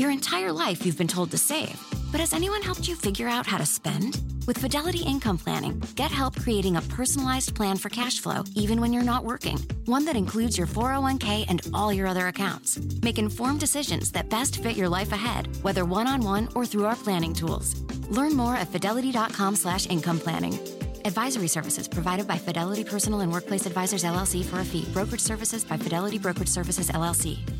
Your entire life you've been told to save, but has anyone helped you figure out how to spend? With Fidelity Income Planning, get help creating a personalized plan for cash flow even when you're not working. One that includes your 401k and all your other accounts. Make informed decisions that best fit your life ahead, whether one-on-one or through our planning tools. Learn more at fidelity.com slash income planning. Advisory services provided by Fidelity Personal and Workplace Advisors LLC for a fee. Brokerage services by Fidelity Brokerage Services LLC.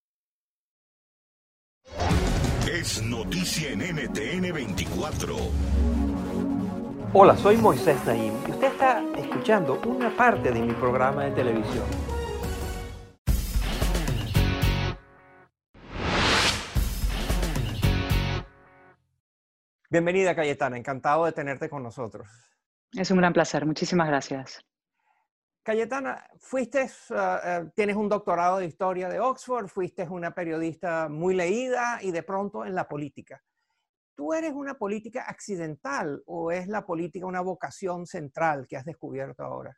Es noticia en NTN 24. Hola, soy Moisés Naim y usted está escuchando una parte de mi programa de televisión. Bienvenida Cayetana, encantado de tenerte con nosotros. Es un gran placer, muchísimas gracias. Cayetana, fuiste, uh, tienes un doctorado de historia de Oxford, fuiste una periodista muy leída y de pronto en la política. ¿Tú eres una política accidental o es la política una vocación central que has descubierto ahora?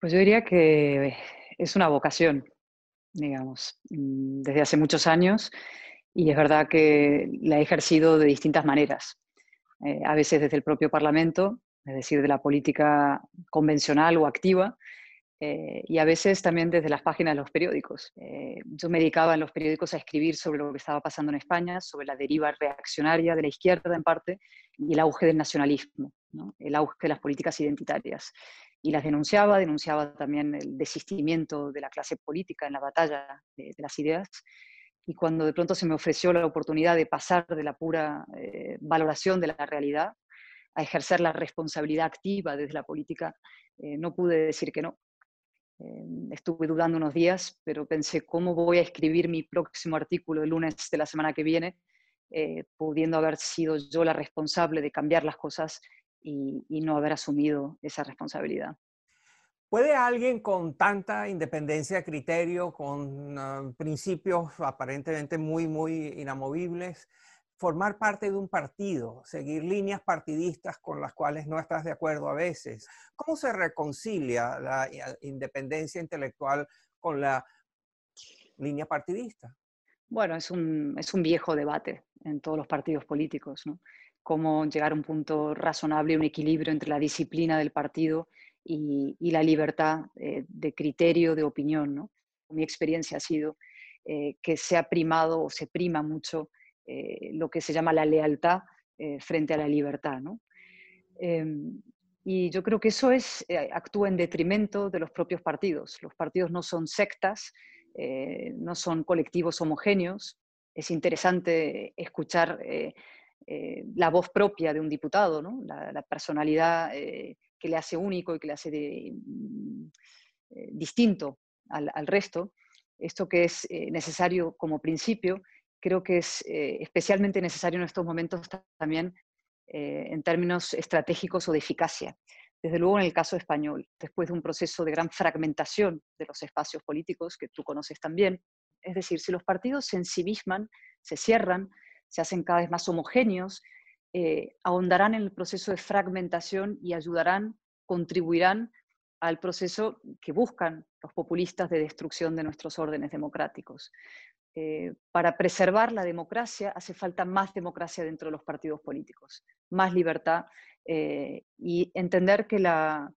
Pues yo diría que es una vocación, digamos, mm, desde hace muchos años y es verdad que la he ejercido de distintas maneras. Eh, a veces desde el propio Parlamento, es decir, de la política convencional o activa, eh, y a veces también desde las páginas de los periódicos. Eh, yo me dedicaba en los periódicos a escribir sobre lo que estaba pasando en España, sobre la deriva reaccionaria de la izquierda en parte y el auge del nacionalismo, el auge de las políticas identitarias. Y las denunciaba, denunciaba también el desistimiento de la clase política en la batalla de, las ideas. Y cuando de pronto se me ofreció la oportunidad de pasar de la pura eh, valoración de la realidad a ejercer la responsabilidad activa desde la política, no pude decir que no. Em, estuve dudando unos días, pero pensé cómo voy a escribir mi próximo artículo el lunes de la semana que viene, eh, pudiendo haber sido yo la responsable de cambiar las cosas y, no haber asumido esa responsabilidad. ¿Puede alguien con tanta independencia de criterio, con ah, principios aparentemente muy, muy inamovibles, formar parte de un partido, seguir líneas partidistas con las cuales no estás de acuerdo a veces. ¿Cómo se reconcilia la independencia intelectual con la línea partidista? Bueno, es un, es un viejo debate en todos los partidos políticos, ¿no? Cómo llegar a un punto razonable, un equilibrio entre la disciplina del partido y, y la libertad eh, de criterio, de opinión, ¿no? Mi experiencia ha sido eh, que se ha primado o se prima mucho eh, lo que se llama la lealtad eh, frente a la libertad. Em, y yo creo que eso es, eh, actúa en detrimento de los propios partidos. Los partidos no son sectas, no son colectivos homogéneos. Es interesante escuchar la voz propia de un diputado, la, personalidad que le hace único y que le hace mm, distinto al, resto. Esto que es necesario como principio creo que es eh, especialmente necesario en estos momentos también eh, en términos estratégicos o de eficacia. Desde luego en el caso español, después de un proceso de gran fragmentación de los espacios políticos que tú conoces también, es decir, si los partidos se ensimisman, se cierran, se hacen cada vez más homogéneos, eh, ahondarán en el proceso de fragmentación y ayudarán, contribuirán al proceso que buscan los populistas de destrucción de nuestros órdenes democráticos. Eh, para preservar la democracia hace falta más democracia dentro de los partidos políticos, más libertad eh, y entender que la,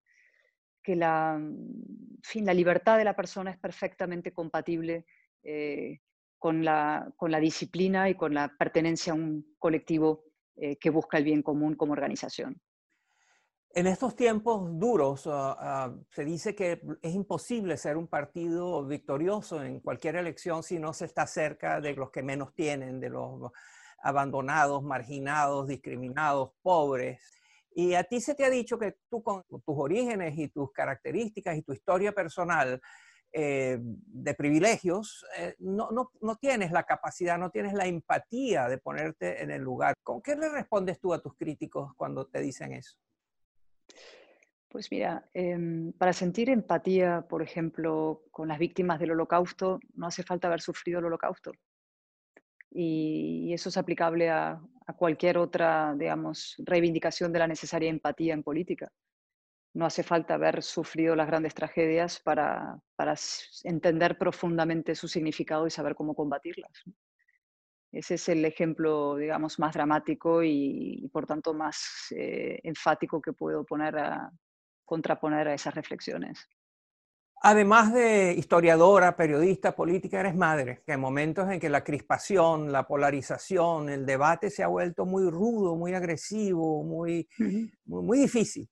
libertad de la persona es perfectamente compatible eh, con la disciplina y con la pertenencia a un colectivo que busca el bien común como organización. En estos tiempos duros ah, ah, se dice que es imposible ser un partido victorioso en cualquier elección si no se está cerca de los que menos tienen, de los abandonados, marginados, discriminados, pobres. Y a ti se te ha dicho que tú con tus orígenes y tus características y tu historia personal eh, de privilegios, eh, no, no, no, tienes la capacidad, no tienes la empatía de ponerte en el lugar. ¿Con qué le respondes tú a tus críticos cuando te dicen eso? Pues mira, em, para sentir empatía, por ejemplo, con las víctimas del holocausto, no hace falta haber sufrido el holocausto. Y, eso es aplicable a, cualquier otra, digamos, reivindicación de la necesaria empatía en política. No hace falta haber sufrido las grandes tragedias para, entender profundamente su significado y saber cómo combatirlas. Ese es el ejemplo, digamos, más dramático y, por tanto más eh, enfático que puedo poner a, contraponer a esas reflexiones. Además de historiadora, periodista, política, eres madre, que en momentos en que la crispación, la polarización, el debate se ha vuelto muy rudo, muy agresivo, muy, muy, difícil.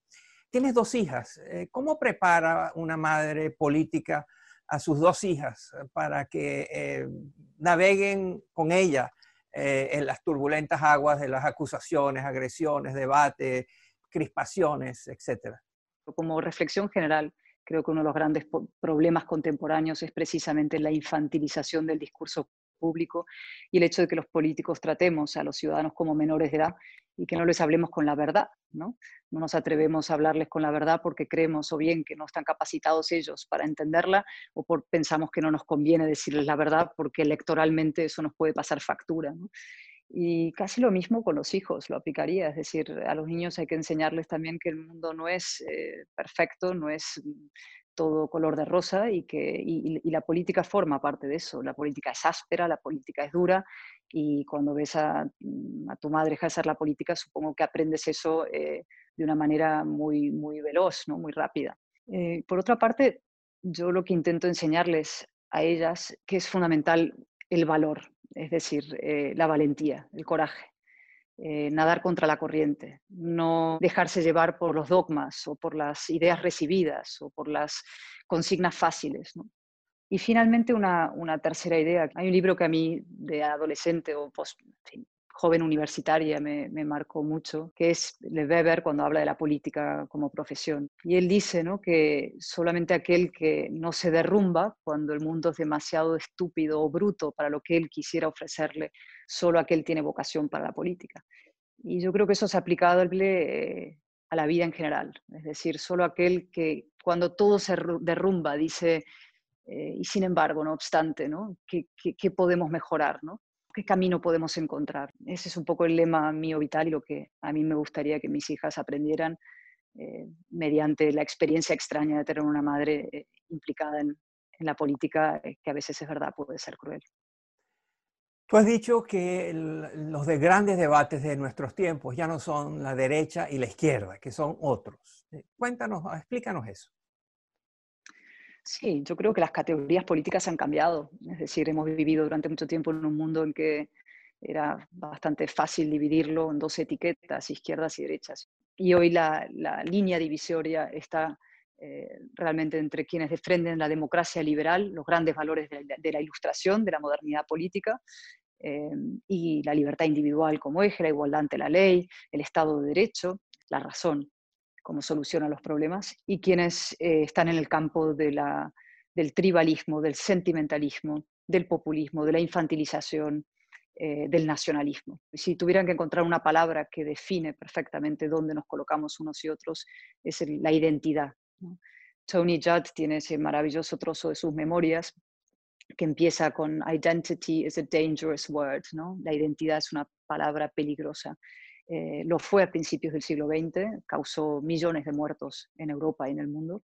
Tienes dos hijas. Eh, ¿Cómo prepara una madre política a sus dos hijas para que eh, naveguen con ella eh, en las turbulentas aguas de las acusaciones, agresiones, debate, crispaciones, etcétera? Como reflexión general, creo que uno de los grandes problemas contemporáneos es precisamente la infantilización del discurso público y el hecho de que los políticos tratemos a los ciudadanos como menores de edad y que no les hablemos con la verdad, ¿no? No nos atrevemos a hablarles con la verdad porque creemos o bien que no están capacitados ellos para entenderla o por, pensamos que no nos conviene decirles la verdad porque electoralmente eso nos puede pasar factura. Y casi lo mismo con los hijos, lo aplicaría. Es decir, a los niños hay que enseñarles también que el mundo no es eh, perfecto, no es mm, todo color de rosa y que y, la política forma parte de eso. La política es áspera, la política es dura y cuando ves a, mm, tu madre ejercer la política, supongo que aprendes eso eh, de una manera muy, muy veloz, ¿no? muy rápida. Eh, por otra parte, yo lo que intento enseñarles a ellas que es fundamental el valor, es decir, eh, la valentía, el coraje, eh, nadar contra la corriente, no dejarse llevar por los dogmas o por las ideas recibidas o por las consignas fáciles. Y finalmente una, tercera idea. Hay un libro que a mí de adolescente o post, joven universitaria me, marcó mucho, que es Le Weber cuando habla de la política como profesión. Y él dice ¿no? que solamente aquel que no se derrumba cuando el mundo es demasiado estúpido o bruto para lo que él quisiera ofrecerle, solo aquel tiene vocación para la política. Y yo creo que eso es aplicable eh, a la vida en general. Es decir, solo aquel que cuando todo se derrumba dice, eh, y sin embargo, no obstante, ¿no? ¿Qué, qué podemos mejorar? ¿no? Qué camino podemos encontrar. Ese es un poco el lema mío vital y lo que a mí me gustaría que mis hijas aprendieran eh, mediante la experiencia extraña de tener una madre eh, implicada en, la política, eh, que a veces es verdad, puede ser cruel. Tú has dicho que los de grandes debates de nuestros tiempos ya no son la derecha y la izquierda, que son otros. Cuéntanos, explícanos eso. Sí, yo creo que las categorías políticas han cambiado. Es decir, hemos vivido durante mucho tiempo en un mundo en que era bastante fácil dividirlo en dos etiquetas, izquierdas y derechas. Y hoy la, línea divisoria está eh, realmente entre quienes defienden la democracia liberal, los grandes valores de, la ilustración, de la modernidad política, eh, y la libertad individual como eje, la igualdad ante la ley, el Estado de Derecho, la razón cómo soluciona los problemas, y quienes eh, están en el campo del tribalismo, del sentimentalismo, del populismo, de la infantilización, eh, del nacionalismo. Si tuvieran que encontrar una palabra que define perfectamente dónde nos colocamos unos y otros, es la identidad. Tony Judd tiene ese maravilloso trozo de sus memorias que empieza con Identity is a dangerous word, ¿no? La identidad es una palabra peligrosa. Eh, lo fue a principios del siglo XX, causó millones de muertos en Europa y en el mundo,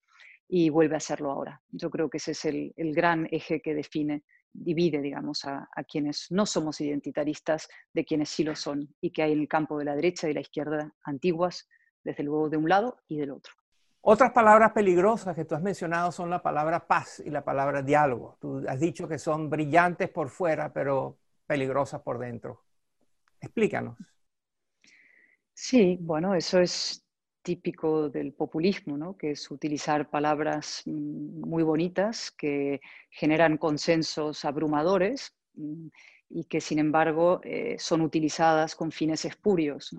y vuelve a hacerlo ahora. Yo creo que ese es el, gran eje que define, divide, digamos, a, quienes no somos identitaristas de quienes sí lo son, y que hay en el campo de la derecha y la izquierda antiguas, desde luego de un lado y del otro. Otras palabras peligrosas que tú has mencionado son la palabra paz y la palabra diálogo. Tú has dicho que son brillantes por fuera, pero peligrosas por dentro. Explícanos. Sí, bueno, eso es típico del populismo, ¿no? que es utilizar palabras mm, muy bonitas que generan consensos abrumadores mm, y que sin embargo eh, son utilizadas con fines espurios.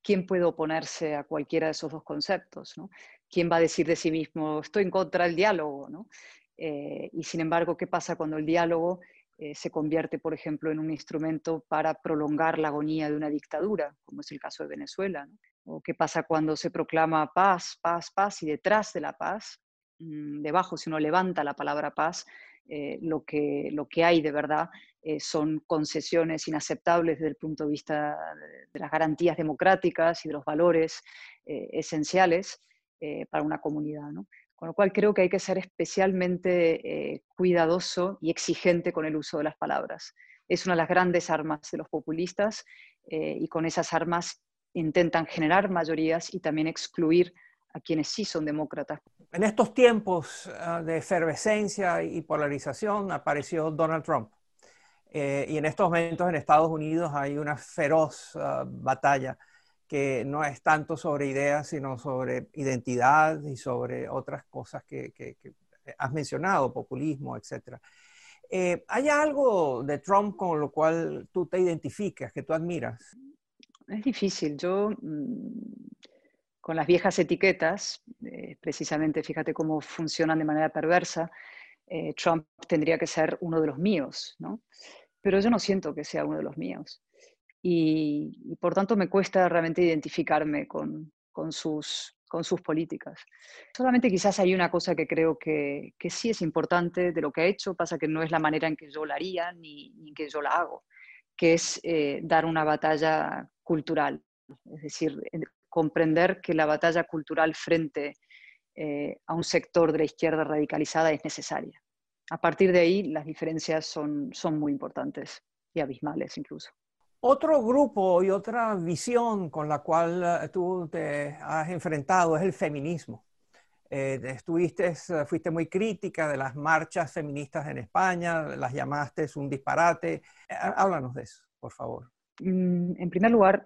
¿Quién puede oponerse a cualquiera de esos dos conceptos? ¿Quién va a decir de sí mismo, estoy en contra del diálogo? Eh, y sin embargo, ¿qué pasa cuando el diálogo eh, se convierte, por ejemplo, en un instrumento para prolongar la agonía de una dictadura, como es el caso de Venezuela? ¿O qué pasa cuando se proclama paz, paz, paz y detrás de la paz, mm, debajo, si uno levanta la palabra paz, eh, lo, que, lo que hay de verdad son concesiones inaceptables desde el punto de vista de, las garantías democráticas y de los valores esenciales para una comunidad. ¿no? Con lo cual creo que hay que ser especialmente eh, cuidadoso y exigente con el uso de las palabras. Es una de las grandes armas de los populistas eh, y con esas armas intentan generar mayorías y también excluir a quienes sí son demócratas. En estos tiempos ah, de efervescencia y polarización apareció Donald Trump. Eh, y en estos momentos en Estados Unidos hay una feroz ah, batalla que no es tanto sobre ideas, sino sobre identidad y sobre otras cosas que, has mencionado, populismo, etc. Eh, ¿Hay algo de Trump con lo cual tú te identificas, que tú admiras? Es difícil. Yo, mm, con las viejas etiquetas, eh, precisamente fíjate cómo funcionan de manera perversa, eh, Trump tendría que ser uno de los míos, ¿no? Pero yo no siento que sea uno de los míos y, por tanto me cuesta realmente identificarme con, con, sus, con sus políticas. Solamente quizás hay una cosa que creo que, que, sí es importante de lo que ha hecho, pasa que no es la manera en que yo la haría ni, ni en que yo la hago, que es eh, dar una batalla cultural, es decir, comprender que la batalla cultural frente eh, a un sector de la izquierda radicalizada es necesaria. A partir de ahí, las diferencias son, son muy importantes y abismales incluso. Otro grupo y otra visión con la cual eh, tú te has enfrentado es el feminismo. Eh, estuviste, eh, fuiste muy crítica de las marchas feministas en España, las llamaste un disparate. Háblanos de eso, por favor. Mm, en primer lugar,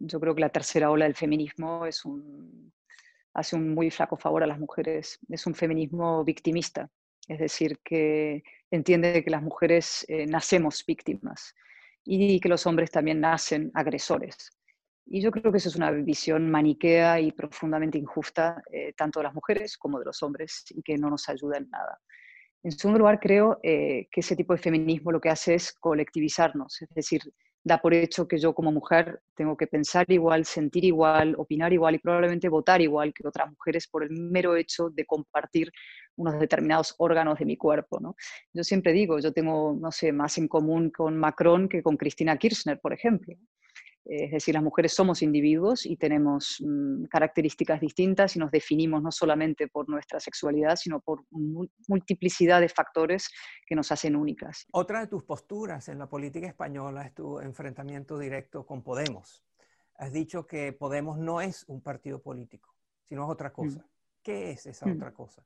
yo creo que la tercera ola del feminismo es un, hace un muy flaco favor a las mujeres. Es un feminismo victimista, es decir, que entiende que las mujeres nacemos víctimas y que los hombres también nacen agresores. Y yo creo que eso es una visión maniquea y profundamente injusta, eh, tanto de las mujeres como de los hombres, y que no nos ayuda en nada. En segundo lugar, creo eh, que ese tipo de feminismo lo que hace es colectivizarnos, es decir, da por hecho que yo como mujer tengo que pensar igual, sentir igual, opinar igual y probablemente votar igual que otras mujeres por el mero hecho de compartir unos determinados órganos de mi cuerpo. ¿no? Yo siempre digo, yo tengo, no sé, más en común con Macron que con Cristina Kirchner, por ejemplo. Es decir, las mujeres somos individuos y tenemos mm, características distintas y nos definimos no solamente por nuestra sexualidad, sino por multiplicidad de factores que nos hacen únicas. Otra de tus posturas en la política española es tu enfrentamiento directo con Podemos. Has dicho que Podemos no es un partido político, sino es otra cosa. Mm. ¿Qué es esa mm. otra cosa?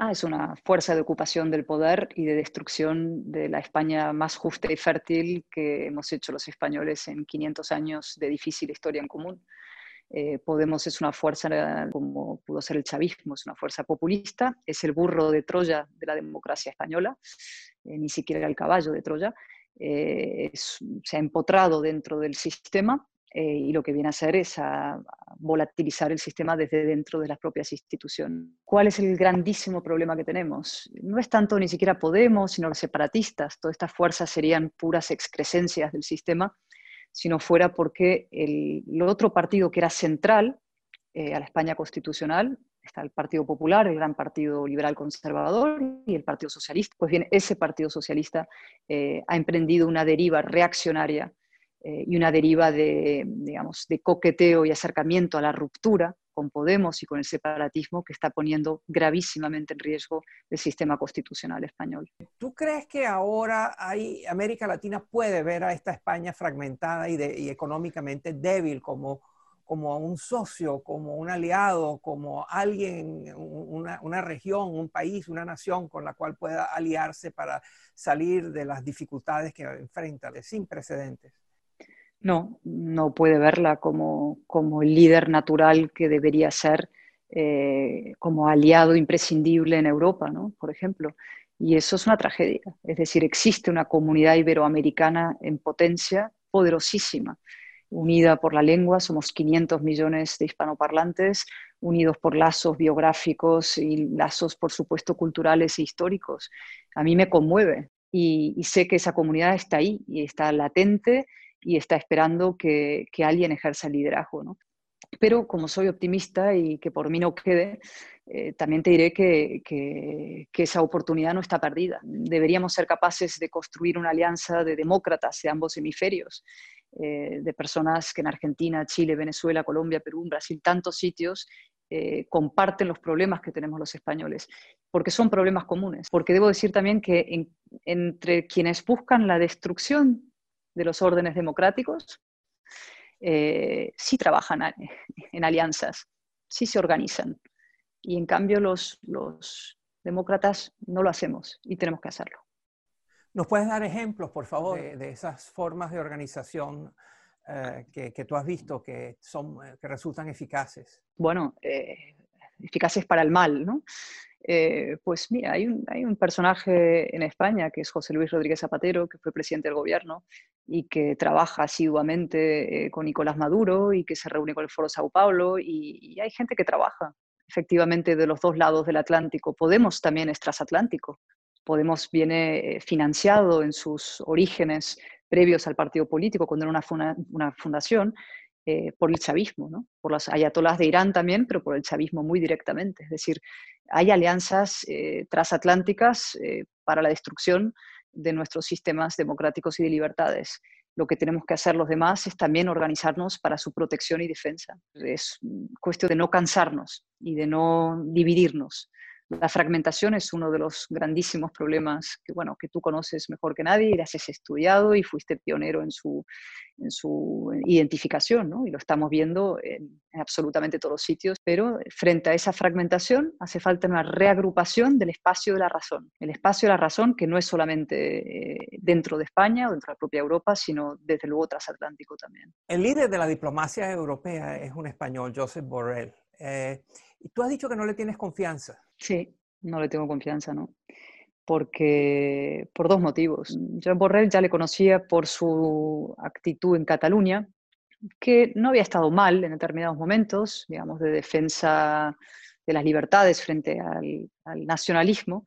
Ah, es una fuerza de ocupación del poder y de destrucción de la España más justa y fértil que hemos hecho los españoles en 500 años de difícil historia en común. Eh, Podemos es una fuerza, como pudo ser el chavismo, es una fuerza populista, es el burro de Troya de la democracia española, eh, ni siquiera el caballo de Troya, eh, se ha empotrado dentro del sistema eh, y lo que viene a hacer es a, volatilizar el sistema desde dentro de las propias instituciones. ¿Cuál es el grandísimo problema que tenemos? No es tanto ni siquiera Podemos, sino los separatistas. Todas estas fuerzas serían puras excrescencias del sistema, si no fuera porque el, otro partido que era central eh, a la España constitucional, está el Partido Popular, el gran Partido Liberal Conservador y el Partido Socialista. Pues bien, ese Partido Socialista eh, ha emprendido una deriva reaccionaria eh, y una deriva de, digamos, de coqueteo y acercamiento a la ruptura con Podemos y con el separatismo que está poniendo gravísimamente en riesgo el sistema constitucional español. ¿Tú crees que ahora hay, América Latina puede ver a esta España fragmentada y, y económicamente débil como, como un socio, como un aliado, como alguien, una, una, región, un país, una nación con la cual pueda aliarse para salir de las dificultades que enfrenta, sin precedentes? No, no puede verla como, el líder natural que debería ser, eh, como aliado imprescindible en Europa, ¿no? por ejemplo. Y eso es una tragedia. Es decir, existe una comunidad iberoamericana en potencia poderosísima, unida por la lengua, somos 500 millones de hispanoparlantes, unidos por lazos biográficos y lazos, por supuesto, culturales e históricos. A mí me conmueve y, sé que esa comunidad está ahí y está latente y está esperando que, alguien ejerza liderazgo. ¿no? Pero como soy optimista y que por mí no quede, eh, también te diré que, que, esa oportunidad no está perdida. Deberíamos ser capaces de construir una alianza de demócratas de ambos hemisferios, eh, de personas que en Argentina, Chile, Venezuela, Colombia, Perú, Brasil, tantos sitios eh, comparten los problemas que tenemos los españoles, porque son problemas comunes. Porque debo decir también que entre quienes buscan la destrucción de los órdenes democráticos, eh, sí trabajan en alianzas, sí se organizan. Y en cambio los, los demócratas no lo hacemos y tenemos que hacerlo. ¿Nos puedes dar ejemplos, por favor, de, esas formas de organización eh, que, tú has visto que, son, eh, que resultan eficaces? Bueno, eficaces para el mal, ¿no? pues mira, hay un, hay un, personaje en España que es José Luis Rodríguez Zapatero, que fue presidente del gobierno y que trabaja asiduamente eh, con Nicolás Maduro y que se reúne con el Foro Sao Paulo y, hay gente que trabaja efectivamente de los dos lados del Atlántico. Podemos también es transatlántico. Podemos viene eh, financiado en sus orígenes previos al partido político cuando era una, una fundación eh, por el chavismo, ¿no? por las ayatolás de Irán también, pero por el chavismo muy directamente. Es decir, hay alianzas transatlánticas para la destrucción de nuestros sistemas democráticos y de libertades. Lo que tenemos que hacer los demás es también organizarnos para su protección y defensa. Es cuestión de no cansarnos y de no dividirnos. La fragmentación es uno de los grandísimos problemas que, bueno, que tú conoces mejor que nadie y las has estudiado y fuiste pionero en su, en su identificación, ¿no? y lo estamos viendo en, absolutamente todos los sitios, pero frente a esa fragmentación hace falta una reagrupación del espacio de la razón, el espacio de la razón que no es solamente eh, dentro de España o dentro de la propia Europa, sino desde luego transatlántico también. El líder de la diplomacia europea es un español, Josep Borrell. Eh, y tú has dicho que no le tienes confianza. Sí, no le tengo confianza, ¿no? Porque, por dos motivos. Yo Borrell ya le conocía por su actitud en Cataluña, que no había estado mal en determinados momentos, digamos, de defensa de las libertades frente al, al nacionalismo,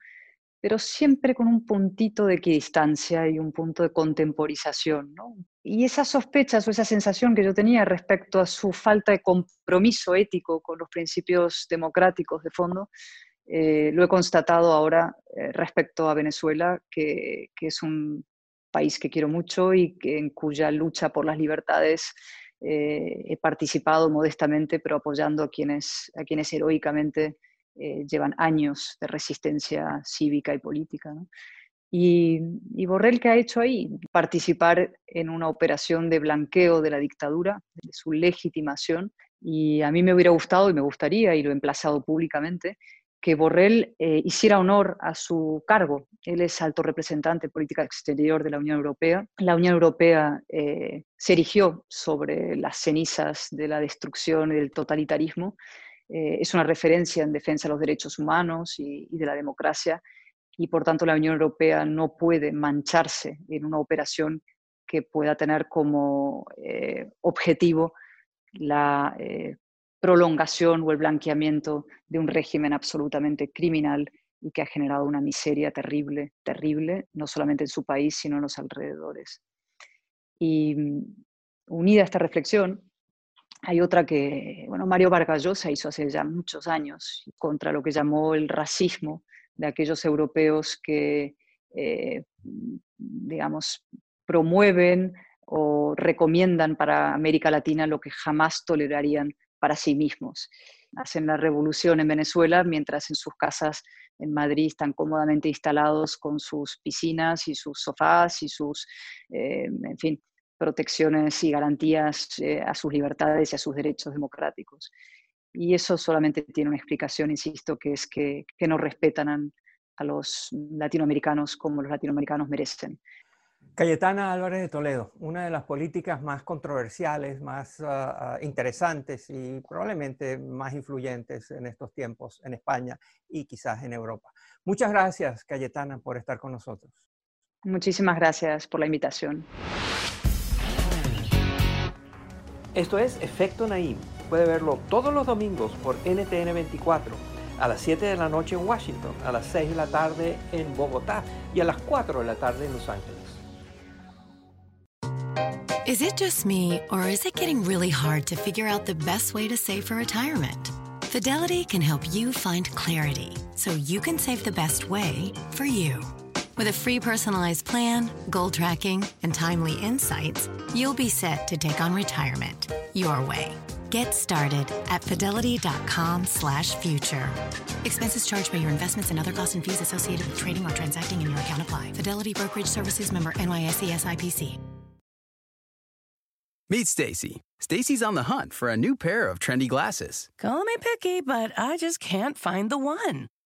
pero siempre con un puntito de equidistancia y un punto de contemporización. ¿no? Y esas sospechas o esa sensación que yo tenía respecto a su falta de compromiso ético con los principios democráticos de fondo, eh, lo he constatado ahora eh, respecto a Venezuela, que, que, es un país que quiero mucho y que, en cuya lucha por las libertades eh, he participado modestamente, pero apoyando a quienes, a quienes heroicamente eh, llevan años de resistencia cívica y política. Y, Borrell, ¿qué ha hecho ahí? Participar en una operación de blanqueo de la dictadura, de su legitimación. Y a mí me hubiera gustado y me gustaría, y lo he emplazado públicamente, que Borrell eh, hiciera honor a su cargo. Él es alto representante de política exterior de la Unión Europea. La Unión Europea eh, se erigió sobre las cenizas de la destrucción y del totalitarismo eh, es una referencia en defensa de los derechos humanos y, de la democracia y por tanto la Unión Europea no puede mancharse en una operación que pueda tener como eh, objetivo la eh, prolongación o el blanqueamiento de un régimen absolutamente criminal y que ha generado una miseria terrible, terrible, no solamente en su país, sino en los alrededores. Y mm, unida a esta reflexión, hay otra que, bueno, Mario Vargas Llosa hizo hace ya muchos años contra lo que llamó el racismo de aquellos europeos que, eh, digamos, promueven o recomiendan para América Latina lo que jamás tolerarían para sí mismos. Hacen la revolución en Venezuela mientras en sus casas en Madrid están cómodamente instalados con sus piscinas y sus sofás y sus, eh, en fin, protecciones y garantías eh, a sus libertades y a sus derechos democráticos. Y eso solamente tiene una explicación, insisto, que es que, no respetan a, los latinoamericanos como los latinoamericanos merecen. Cayetana Álvarez de Toledo, una de las políticas más controversiales, más ah, interesantes y probablemente más influyentes en estos tiempos en España y quizás en Europa. Muchas gracias, Cayetana, por estar con nosotros. Muchísimas gracias por la invitación. Esto es Efecto Naim puede verlo todos los domingos por NTN 24, a las 7 de la noche en Washington, a las 6 de la tarde en Bogotá y a las 4 de la tarde en Los Ángeles. Is it just me, or is it getting really hard to figure out the best way to save for retirement? Fidelity can help you find clarity so you can save the best way for you. With a free personalized plan, goal tracking, and timely insights, you'll be set to take on retirement your way. Get started at fidelity.com slash future. Expenses charged by your investments and other costs and fees associated with trading or transacting in your account apply. Fidelity Brokerage Services member NYSE SIPC. Meet Stacy. Stacy's on the hunt for a new pair of trendy glasses. Call me picky, but I just can't find the one.